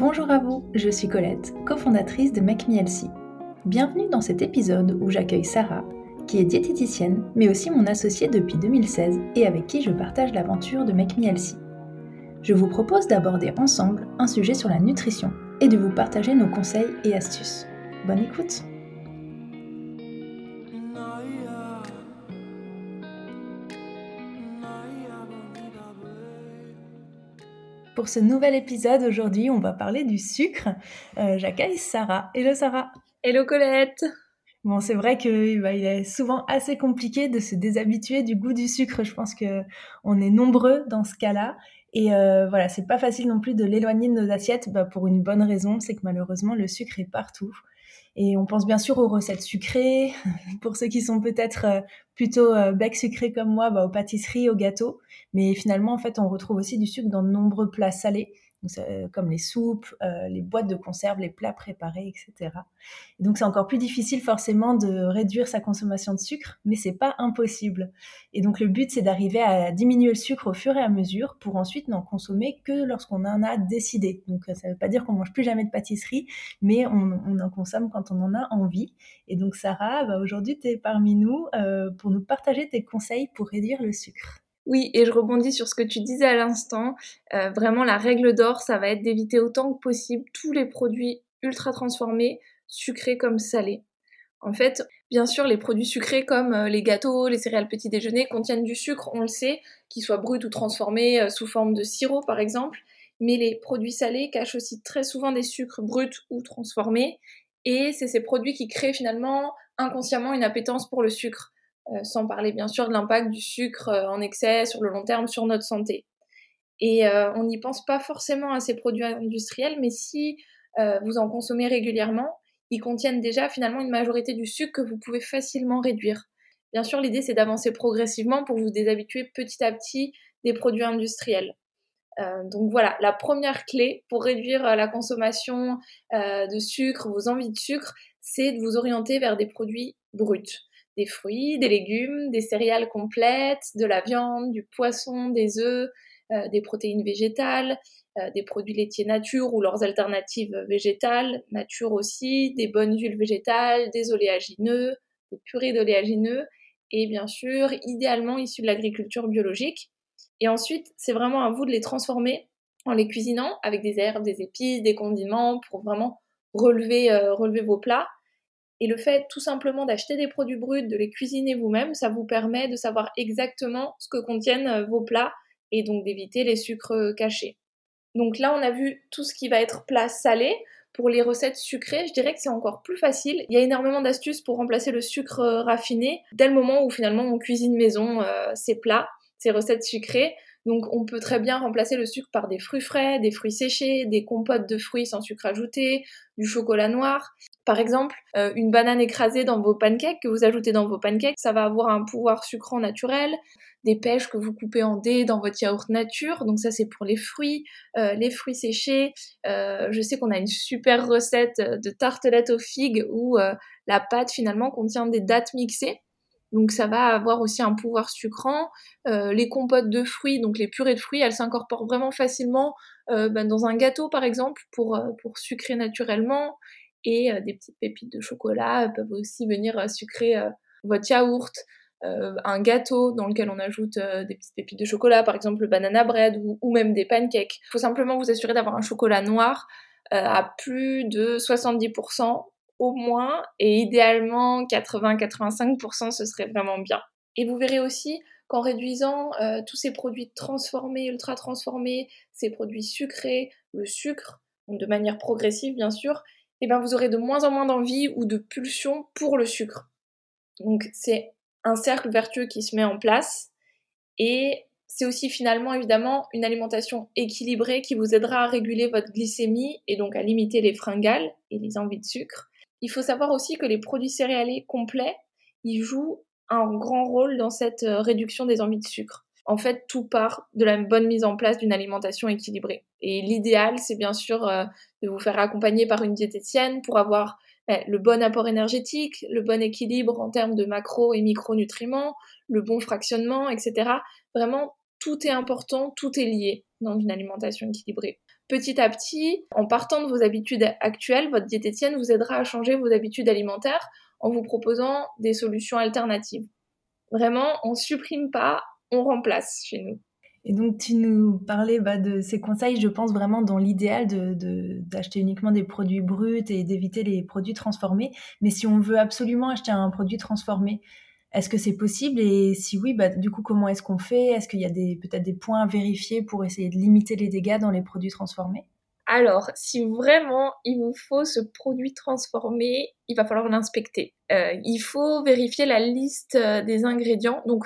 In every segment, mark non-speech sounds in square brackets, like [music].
Bonjour à vous, je suis Colette, cofondatrice de Make. Bienvenue dans cet épisode où j'accueille Sarah, qui est diététicienne, mais aussi mon associée depuis 2016 et avec qui je partage l'aventure de Make. Je vous propose d'aborder ensemble un sujet sur la nutrition et de vous partager nos conseils et astuces. Bonne écoute Pour ce nouvel épisode, aujourd'hui, on va parler du sucre. Euh, J'accueille Sarah. Hello Sarah. Hello Colette. Bon, c'est vrai qu'il bah, il est souvent assez compliqué de se déshabituer du goût du sucre. Je pense que on est nombreux dans ce cas-là. Et euh, voilà, c'est pas facile non plus de l'éloigner de nos assiettes bah, pour une bonne raison, c'est que malheureusement le sucre est partout. Et on pense bien sûr aux recettes sucrées, [laughs] pour ceux qui sont peut-être euh, plutôt euh, bec sucré comme moi, bah, aux pâtisseries, aux gâteaux. Mais finalement, en fait, on retrouve aussi du sucre dans de nombreux plats salés euh, comme les soupes, euh, les boîtes de conserve, les plats préparés, etc. donc c'est encore plus difficile forcément de réduire sa consommation de sucre, mais c'est pas impossible. Et donc le but c'est d'arriver à diminuer le sucre au fur et à mesure pour ensuite n'en consommer que lorsqu'on en a décidé. Donc ça veut pas dire qu'on mange plus jamais de pâtisserie, mais on, en consomme quand on en a envie. Et donc Sarah, bah, aujourd'hui tu es parmi nous euh, pour nous partager tes conseils pour réduire le sucre. Oui, et je rebondis sur ce que tu disais à l'instant. Euh, vraiment, la règle d'or, ça va être d'éviter autant que possible tous les produits ultra transformés, sucrés comme salés. En fait, bien sûr, les produits sucrés comme euh, les gâteaux, les céréales petit déjeuner contiennent du sucre, on le sait, qu'ils soient bruts ou transformés euh, sous forme de sirop par exemple. Mais les produits salés cachent aussi très souvent des sucres bruts ou transformés. Et c'est ces produits qui créent finalement inconsciemment une appétence pour le sucre. Euh, sans parler bien sûr de l'impact du sucre euh, en excès sur le long terme sur notre santé. Et euh, on n'y pense pas forcément à ces produits industriels, mais si vous en consommez régulièrement, ils contiennent déjà finalement une majorité du sucre que vous pouvez facilement réduire. Bien sûr, l'idée c'est d'avancer progressivement pour vous déshabituer petit à petit des produits industriels. donc voilà, la première clé pour réduire la consommation de sucre, vos envies de sucre, c'est de vous orienter vers des produits bruts des fruits, des légumes, des céréales complètes, de la viande, du poisson, des œufs, euh, des protéines végétales, euh, des produits laitiers nature ou leurs alternatives végétales, nature aussi, des bonnes huiles végétales, des oléagineux, des purées d'oléagineux et bien sûr, idéalement issus de l'agriculture biologique. Et ensuite, c'est vraiment à vous de les transformer en les cuisinant avec des herbes, des épices, des condiments pour vraiment relever, euh, relever vos plats. Et le fait tout simplement d'acheter des produits bruts, de les cuisiner vous-même, ça vous permet de savoir exactement ce que contiennent euh, vos plats et donc d'éviter les sucres euh, cachés. Donc là, on a vu tout ce qui va être plat salé. Pour les recettes sucrées, je dirais que c'est encore plus facile. Il y a énormément d'astuces pour remplacer le sucre euh, raffiné dès le moment où finalement on cuisine maison ces plats, ces recettes sucrées. Donc on peut très bien remplacer le sucre par des fruits frais, des fruits séchés, des compotes de fruits sans sucre ajouté, du chocolat noir. Par exemple, euh, une banane écrasée dans vos pancakes que vous ajoutez dans vos pancakes, ça va avoir un pouvoir sucrant naturel. Des pêches que vous coupez en dés dans votre yaourt nature, donc ça c'est pour les fruits, euh, les fruits séchés. Euh, je sais qu'on a une super recette de tartelette aux figues où la pâte finalement contient des dattes mixées. Donc ça va avoir aussi un pouvoir sucrant. Euh, les compotes de fruits, donc les purées de fruits, elles s'incorporent vraiment facilement euh, ben, dans un gâteau par exemple pour, euh, pour sucrer naturellement. Et des petites pépites de chocolat peuvent aussi venir sucrer votre yaourt. un gâteau dans lequel on ajoute des petites pépites de chocolat, par exemple le banana bread ou, ou même des pancakes. Il faut simplement vous assurer d'avoir un chocolat noir à plus de 70% au moins, et idéalement 80-85%, ce serait vraiment bien. Et vous verrez aussi qu'en réduisant euh, tous ces produits transformés, ultra transformés, ces produits sucrés, le sucre, de manière progressive bien sûr, et eh ben vous aurez de moins en moins d'envie ou de pulsion pour le sucre. Donc c'est un cercle vertueux qui se met en place et c'est aussi finalement évidemment une alimentation équilibrée qui vous aidera à réguler votre glycémie et donc à limiter les fringales et les envies de sucre. Il faut savoir aussi que les produits céréaliers complets, ils jouent un grand rôle dans cette euh, réduction des envies de sucre. En fait, tout part de la bonne mise en place d'une alimentation équilibrée. Et l'idéal, c'est bien sûr euh, de vous faire accompagner par une diététicienne pour avoir ben, le bon apport énergétique, le bon équilibre en termes de macro et micronutriments, le bon fractionnement, etc. Vraiment, tout est important, tout est lié dans une alimentation équilibrée. Petit à petit, en partant de vos habitudes actuelles, votre diététicienne vous aidera à changer vos habitudes alimentaires en vous proposant des solutions alternatives. Vraiment, on supprime pas, on remplace chez nous. Et donc, tu nous parlais bah, de ces conseils, je pense vraiment dans l'idéal d'acheter de, uniquement des produits bruts et d'éviter les produits transformés. Mais si on veut absolument acheter un produit transformé, est-ce que c'est possible Et si oui, bah, du coup, comment est-ce qu'on fait? Est-ce qu'il y a peut-être des points à vérifier pour essayer de limiter les dégâts dans les produits transformés? Alors, si vraiment il vous faut ce produit transformé, il va falloir l'inspecter. Euh, il faut vérifier la liste euh, des ingrédients. Donc,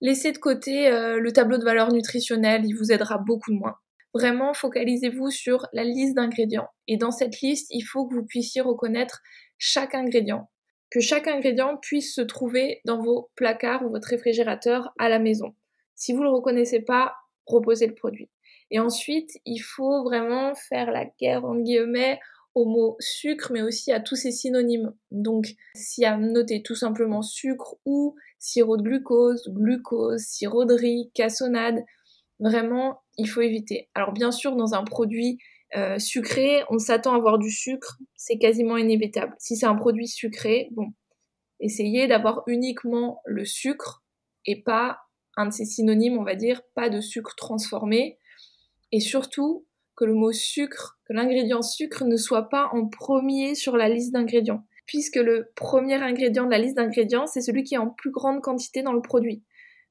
laissez de côté euh, le tableau de valeur nutritionnelle, il vous aidera beaucoup moins. Vraiment, focalisez-vous sur la liste d'ingrédients. Et dans cette liste, il faut que vous puissiez reconnaître chaque ingrédient. Que chaque ingrédient puisse se trouver dans vos placards ou votre réfrigérateur à la maison. Si vous ne le reconnaissez pas, reposez le produit. Et ensuite, il faut vraiment faire la guerre, en guillemets, au mot sucre, mais aussi à tous ses synonymes. Donc, y a noté tout simplement sucre ou sirop de glucose, glucose, sirop de riz, cassonade, vraiment, il faut éviter. Alors, bien sûr, dans un produit euh, sucré, on s'attend à avoir du sucre, c'est quasiment inévitable. Si c'est un produit sucré, bon, essayez d'avoir uniquement le sucre et pas un de ses synonymes, on va dire, pas de sucre transformé, et surtout que le mot sucre, que l'ingrédient sucre ne soit pas en premier sur la liste d'ingrédients, puisque le premier ingrédient de la liste d'ingrédients, c'est celui qui est en plus grande quantité dans le produit.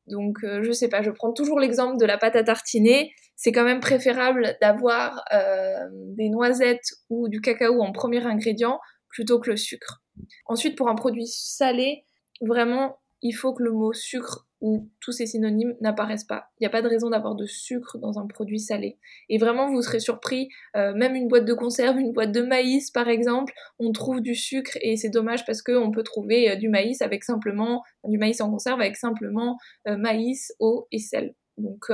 Donc, euh, je sais pas, je prends toujours l'exemple de la pâte à tartiner. C'est quand même préférable d'avoir euh, des noisettes ou du cacao en premier ingrédient plutôt que le sucre. Ensuite, pour un produit salé, vraiment, il faut que le mot sucre où tous ces synonymes n'apparaissent pas. Il n'y a pas de raison d'avoir de sucre dans un produit salé. Et vraiment, vous serez surpris, euh, même une boîte de conserve, une boîte de maïs par exemple, on trouve du sucre et c'est dommage parce qu'on peut trouver euh, du maïs avec simplement, du maïs en conserve avec simplement euh, maïs, eau et sel. Donc,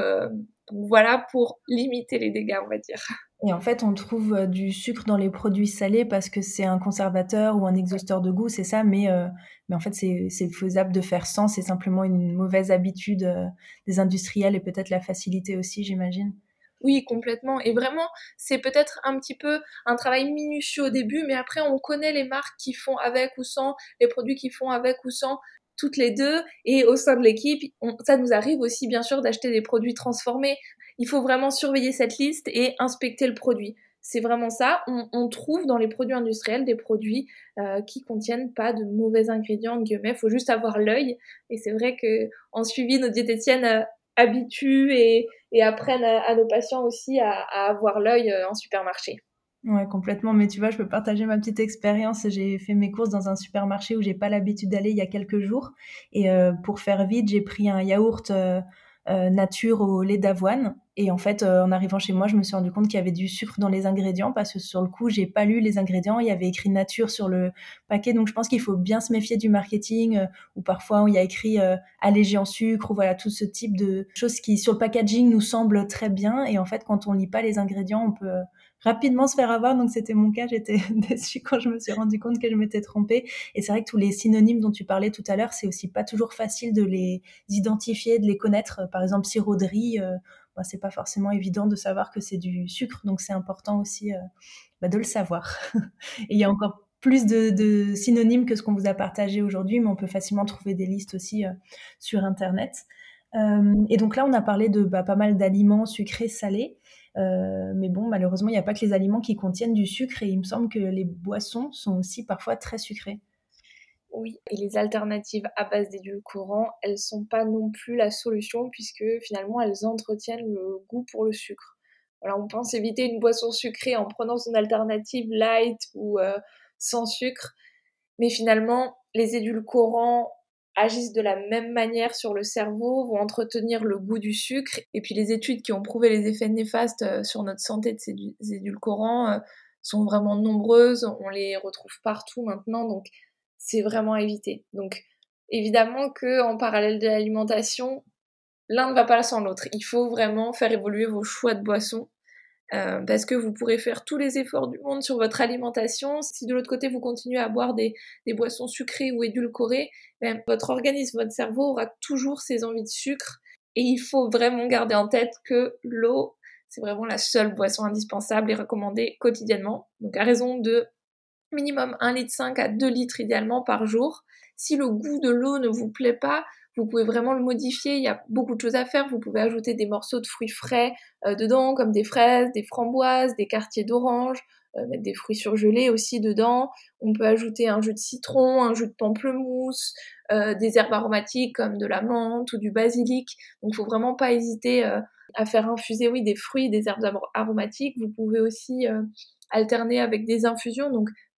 donc voilà pour limiter les dégâts, on va dire. Et en fait, on trouve euh, du sucre dans les produits salés parce que c'est un conservateur ou un exhausteur de goût, c'est ça, mais, euh, mais en fait, c'est faisable de faire sans, c'est simplement une mauvaise habitude euh, des industriels et peut-être la facilité aussi, j'imagine. Oui, complètement. Et vraiment, c'est peut-être un petit peu un travail minutieux au début, mais après, on connaît les marques qui font avec ou sans, les produits qui font avec ou sans toutes les deux et au sein de l'équipe, ça nous arrive aussi bien sûr d'acheter des produits transformés il faut vraiment surveiller cette liste et inspecter le produit. C'est vraiment ça. On, trouve dans les produits industriels des produits euh, qui contiennent pas de mauvais ingrédients, Il faut juste avoir l'œil. Et c'est vrai que en suivi, nos diététiciennes euh, habituent et, apprennent à, nos patients aussi à, avoir l'œil euh, en supermarché. Ouais, complètement. Mais tu vois, je peux partager ma petite expérience. J'ai fait mes courses dans un supermarché où j'ai pas l'habitude d'aller il y a quelques jours. Et pour faire vite, j'ai pris un yaourt euh, nature au lait d'avoine. Et en fait, euh, en arrivant chez moi, je me suis rendu compte qu'il y avait du sucre dans les ingrédients parce que sur le coup, j'ai pas lu les ingrédients. Il y avait écrit nature sur le paquet. Donc, je pense qu'il faut bien se méfier du marketing euh, ou parfois il y a écrit allégé en sucre ou voilà tout ce type de choses qui sur le packaging nous semblent très bien. Et en fait, quand on lit pas les ingrédients, on peut rapidement se faire avoir. Donc c'était mon cas. J'étais [laughs] déçue quand je me suis rendu compte que je m'étais trompée. Et c'est vrai que tous les synonymes dont tu parlais tout à l'heure, c'est aussi pas toujours facile de les identifier, de les connaître. Par exemple, sirop de riz, euh, bah, c'est pas forcément évident de savoir que c'est du sucre. Donc c'est important aussi euh, bah, de le savoir. [laughs] Et il y a encore plus de, synonymes que ce qu'on vous a partagé aujourd'hui, mais on peut facilement trouver des listes aussi euh, sur Internet. Et donc là, on a parlé de bah, pas mal d'aliments sucrés, salés. Euh, mais bon, malheureusement, il n'y a pas que les aliments qui contiennent du sucre et il me semble que les boissons sont aussi parfois très sucrées. Oui, et les alternatives à base d'édulcorants, elles sont pas non plus la solution puisque finalement elles entretiennent le goût pour le sucre. Alors on pense éviter une boisson sucrée en prenant son alternative light ou euh, sans sucre, mais finalement les édulcorants agissent de la même manière sur le cerveau, vont entretenir le goût du sucre. Et puis les études qui ont prouvé les effets néfastes euh, sur notre santé de ces édulcorants euh, sont vraiment nombreuses. On les retrouve partout maintenant, donc c'est vraiment à éviter. Donc évidemment que en parallèle de l'alimentation, l'un ne va pas sans l'autre. Il faut vraiment faire évoluer vos choix de boissons euh, parce que vous pourrez faire tous les efforts du monde sur votre alimentation. Si de l'autre côté vous continuez à boire des, boissons sucrées ou édulcorées, ben, votre organisme, votre cerveau aura toujours ses envies de sucre. Et il faut vraiment garder en tête que l'eau, c'est vraiment la seule boisson indispensable et recommandée quotidiennement. Donc à raison de minimum 1,5 litre à 2 litres idéalement par jour. Si le goût de l'eau ne vous plaît pas, vous pouvez vraiment le modifier. Il y a beaucoup de choses à faire. Vous pouvez ajouter des morceaux de fruits frais euh, dedans, comme des fraises, des framboises, des quartiers d'orange, euh, mettre des fruits surgelés aussi dedans. On peut ajouter un jus de citron, un jus de pamplemousse, euh, des herbes aromatiques comme de la menthe ou du basilic. Donc, il faut vraiment pas hésiter à faire infuser, oui, des fruits, des herbes aromatiques. Vous pouvez aussi alterner avec des infusions.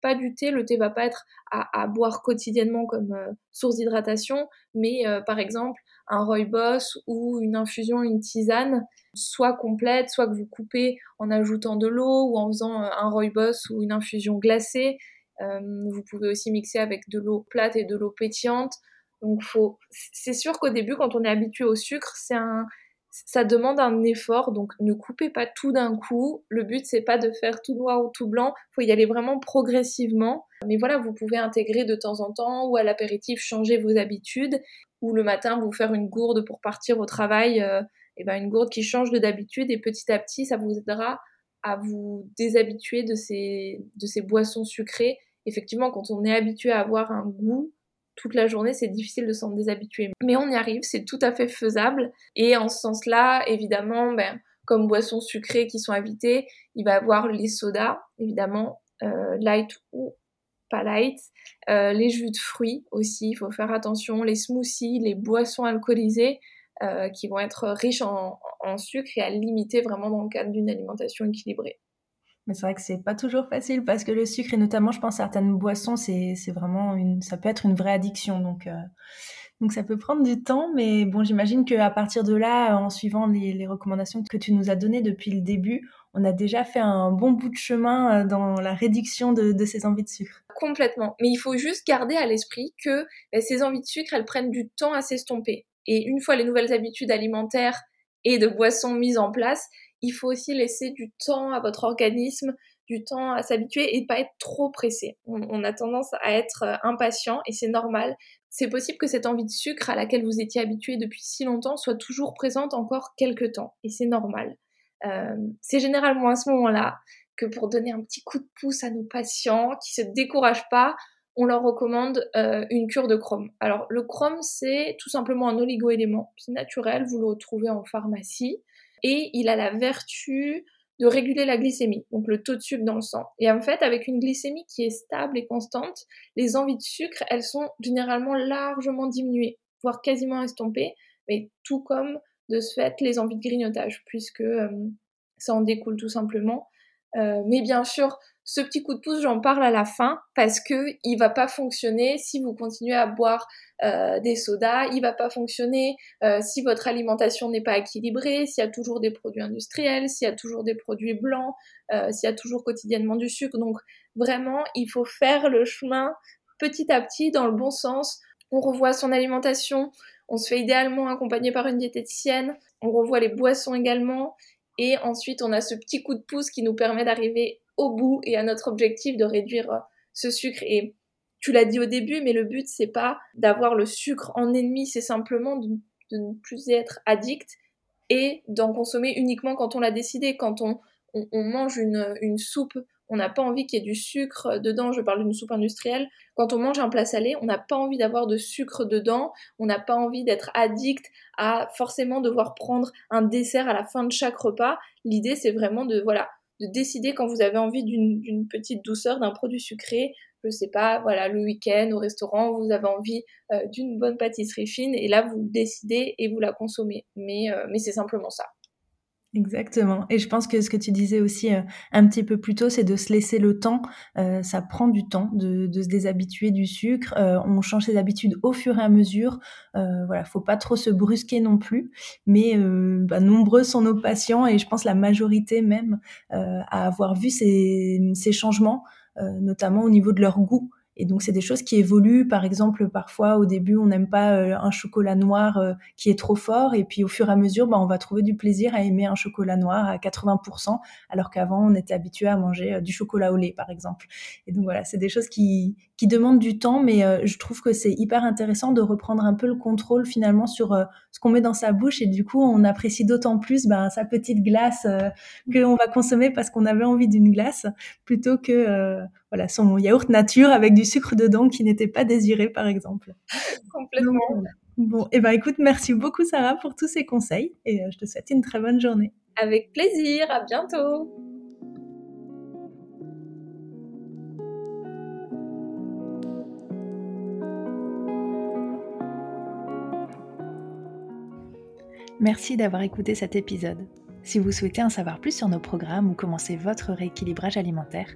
Pas du thé. Le thé va pas être à, boire quotidiennement comme euh, source d'hydratation, mais euh, par exemple un rooibos ou une infusion, une tisane, soit complète, soit que vous coupez en ajoutant de l'eau ou en faisant euh, un rooibos ou une infusion glacée. vous pouvez aussi mixer avec de l'eau plate et de l'eau pétillante. Donc faut, c'est sûr qu'au début, quand on est habitué au sucre, c'est un, ça demande un effort, donc ne coupez pas tout d'un coup. Le but c'est pas de faire tout noir ou tout blanc, faut y aller vraiment progressivement. Mais voilà, vous pouvez intégrer de temps en temps ou à l'apéritif changer vos habitudes ou le matin vous faire une gourde pour partir au travail, et euh, eh ben une gourde qui change de d'habitude et petit à petit ça vous aidera à vous déshabituer de ces de ces boissons sucrées. Effectivement, quand on est habitué à avoir un goût, toute la journée, c'est difficile de s'en déshabituer. Mais on y arrive, c'est tout à fait faisable. Et en ce sens-là, évidemment, ben, comme boissons sucrées qui sont invitées, il va y avoir les sodas, évidemment, euh, light ou pas light, euh, les jus de fruits aussi, il faut faire attention, les smoothies, les boissons alcoolisées euh, qui vont être riches en sucre et à limiter vraiment dans le cadre d'une alimentation équilibrée. Mais c'est vrai que c'est pas toujours facile parce que le sucre et notamment, je pense, certaines boissons, c'est, vraiment une, ça peut être une vraie addiction. Donc, euh, donc ça peut prendre du temps. Mais bon, j'imagine qu'à partir de là, en suivant les, recommandations que tu nous as données depuis le début, on a déjà fait un bon bout de chemin euh, dans la réduction de, ces envies de sucre. Complètement. Mais il faut juste garder à l'esprit que ben, ces envies de sucre, elles prennent du temps à s'estomper. Et une fois les nouvelles habitudes alimentaires et de boissons mises en place, il faut aussi laisser du temps à votre organisme, du temps à s'habituer et pas être trop pressé. On, a tendance à être euh, impatient et c'est normal. C'est possible que cette envie de sucre à laquelle vous étiez habitué depuis si longtemps soit toujours présente encore quelques temps et c'est normal. Euh, c'est généralement à ce moment-là que pour donner un petit coup de pouce à nos patients qui se découragent pas, on leur recommande euh, une cure de chrome. Alors le chrome c'est tout simplement un oligoélément, c'est naturel, vous le retrouvez en pharmacie et il a la vertu de réguler la glycémie, donc le taux de sucre dans le sang. Et en fait, avec une glycémie qui est stable et constante, les envies de sucre, elles sont généralement largement diminuées, voire quasiment estompées, mais tout comme de ce fait les envies de grignotage, puisque euh, ça en découle tout simplement. Euh, mais bien sûr, ce petit coup de pouce, j'en parle à la fin parce que il va pas fonctionner si vous continuez à boire euh, des sodas, il va pas fonctionner euh, si votre alimentation n'est pas équilibrée, s'il y a toujours des produits industriels, s'il y a toujours des produits blancs, euh, s'il y a toujours quotidiennement du sucre. Donc vraiment, il faut faire le chemin petit à petit dans le bon sens. On revoit son alimentation, on se fait idéalement accompagner par une diététicienne, on revoit les boissons également et ensuite on a ce petit coup de pouce qui nous permet d'arriver au bout et à notre objectif de réduire euh, ce sucre. Et tu l'as dit au début, mais le but c'est pas d'avoir le sucre en ennemi, c'est simplement de, ne plus être addict et d'en consommer uniquement quand on l'a décidé. Quand on, on, mange une, une, soupe, on n'a pas envie qu'il y ait du sucre dedans, je parle d'une soupe industrielle. Quand on mange un plat salé, on n'a pas envie d'avoir de sucre dedans, on n'a pas envie d'être addict à forcément devoir prendre un dessert à la fin de chaque repas. L'idée c'est vraiment de voilà de décider quand vous avez envie d'une petite douceur, d'un produit sucré. Je sais pas, voilà, le week-end au restaurant, vous avez envie euh, d'une bonne pâtisserie fine et là vous décidez et vous la consommez. Mais, euh, mais c'est simplement ça. Exactement. Et je pense que ce que tu disais aussi euh, un petit peu plus tôt, c'est de se laisser le temps. Euh, ça prend du temps de, de se déshabituer du sucre. Euh, on change ses habitudes au fur et à mesure. Voilà, faut pas trop se brusquer non plus. Mais bah, nombreux sont nos patients et je pense la majorité même à avoir vu ces, ces changements, notamment au niveau de leur goût Et donc, c'est des choses qui évoluent. Par exemple, parfois, au début, on n'aime pas euh, un chocolat noir euh, qui est trop fort. Et puis, au fur et à mesure, bah, on va trouver du plaisir à aimer un chocolat noir à 80%, alors qu'avant, on était habitué à manger euh, du chocolat au lait, par exemple. Et donc, voilà, c'est des choses qui, qui demandent du temps, mais je trouve que c'est hyper intéressant de reprendre un peu le contrôle finalement sur ce qu'on met dans sa bouche. Et du coup, on apprécie d'autant plus bah, sa petite glace que qu'on va consommer parce qu'on avait envie d'une glace, plutôt que voilà, son yaourt nature avec du sucre dedans qui n'était pas désiré, par exemple. Complètement. bon, et eh ben écoute, merci beaucoup Sarah pour tous ces conseils et euh, je te souhaite une très bonne journée. Avec plaisir, à bientôt. Merci d'avoir écouté cet épisode. Si vous souhaitez en savoir plus sur nos programmes ou commencer votre rééquilibrage alimentaire,